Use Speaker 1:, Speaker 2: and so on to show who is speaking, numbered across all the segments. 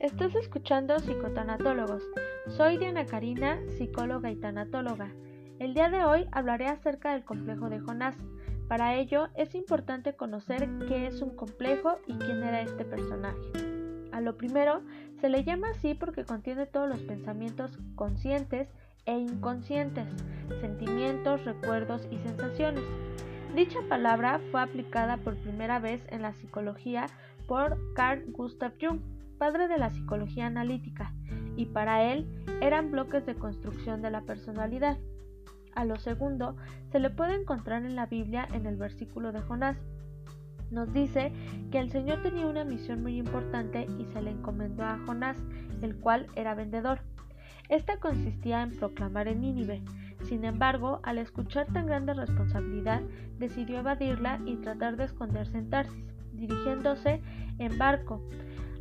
Speaker 1: Estás escuchando Psicotanatólogos. Soy Diana Karina, psicóloga y tanatóloga. El día de hoy hablaré acerca del complejo de Jonás. Para ello es importante conocer qué es un complejo y quién era este personaje. A lo primero, se le llama así porque contiene todos los pensamientos conscientes e inconscientes, sentimientos, recuerdos y sensaciones. Dicha palabra fue aplicada por primera vez en la psicología por Carl Gustav Jung, padre de la psicología analítica, y para él eran bloques de construcción de la personalidad. A lo segundo se le puede encontrar en la Biblia en el versículo de Jonás. Nos dice que el Señor tenía una misión muy importante y se le encomendó a Jonás, el cual era vendedor. Esta consistía en proclamar en Nínive. Sin embargo, al escuchar tan grande responsabilidad, decidió evadirla y tratar de esconderse en Tarsis, dirigiéndose en barco.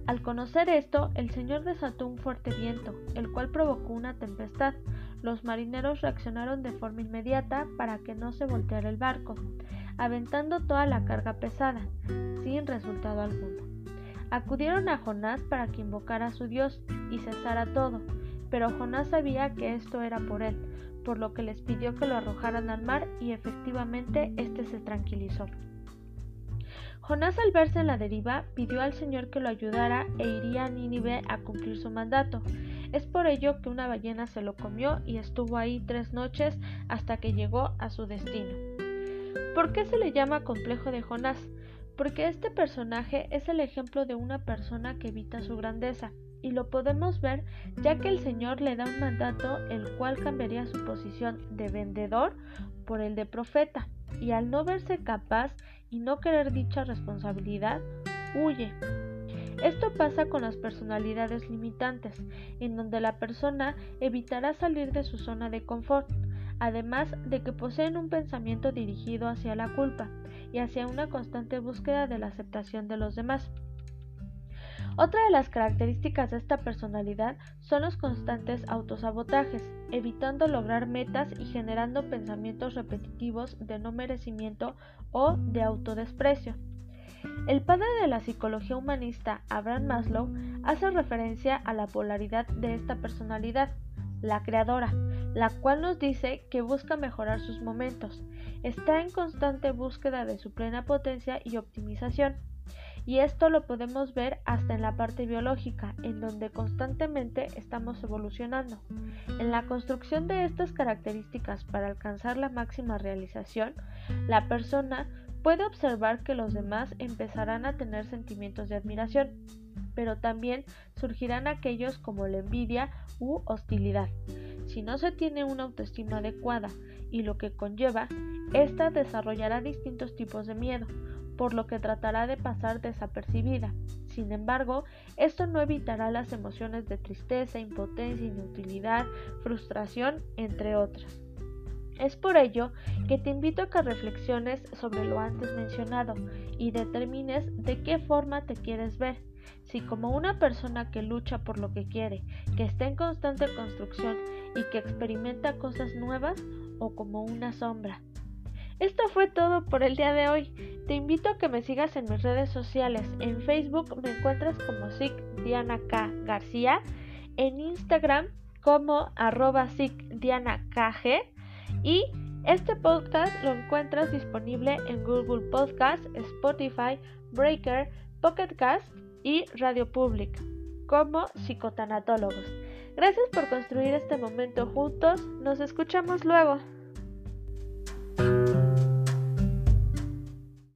Speaker 1: Al conocer esto, el Señor desató un fuerte viento, el cual provocó una tempestad. Los marineros reaccionaron de forma inmediata para que no se volteara el barco, aventando toda la carga pesada, sin resultado alguno. Acudieron a Jonás para que invocara a su Dios y cesara todo, pero Jonás sabía que esto era por él, por lo que les pidió que lo arrojaran al mar y efectivamente éste se tranquilizó. Jonás al verse en la deriva pidió al Señor que lo ayudara e iría a Nínive a cumplir su mandato. Es por ello que una ballena se lo comió y estuvo ahí tres noches hasta que llegó a su destino. ¿Por qué se le llama complejo de Jonás? Porque este personaje es el ejemplo de una persona que evita su grandeza, y lo podemos ver ya que el Señor le da un mandato el cual cambiaría su posición de vendedor por el de profeta, y al no verse capaz y no querer dicha responsabilidad, huye. Esto pasa con las personalidades limitantes, en donde la persona evitará salir de su zona de confort, además de que poseen un pensamiento dirigido hacia la culpa y hacia una constante búsqueda de la aceptación de los demás. Otra de las características de esta personalidad son los constantes autosabotajes, evitando lograr metas y generando pensamientos repetitivos de no merecimiento o de autodesprecio. El padre de la psicología humanista, Abraham Maslow, hace referencia a la polaridad de esta personalidad, la creadora, la cual nos dice que busca mejorar sus momentos, está en constante búsqueda de su plena potencia y optimización y esto lo podemos ver hasta en la parte biológica, en donde constantemente estamos evolucionando. En la construcción de estas características para alcanzar la máxima realización, la persona puede observar que los demás empezarán a tener sentimientos de admiración, pero también surgirán aquellos como la envidia u hostilidad. Si no se tiene una autoestima adecuada y lo que conlleva, ésta desarrollará distintos tipos de miedo, por lo que tratará de pasar desapercibida. Sin embargo, esto no evitará las emociones de tristeza, impotencia, inutilidad, frustración, entre otras. Es por ello que te invito a que reflexiones sobre lo antes mencionado y determines de qué forma te quieres ver, si como una persona que lucha por lo que quiere, que está en constante construcción y que experimenta cosas nuevas o como una sombra, esto fue todo por el día de hoy. Te invito a que me sigas en mis redes sociales. En Facebook me encuentras como SIC Diana K. García. En Instagram como arroba KG. Y este podcast lo encuentras disponible en Google Podcast, Spotify, Breaker, Pocket Cast y Radio Public como psicotanatólogos. Gracias por construir este momento juntos. Nos escuchamos luego.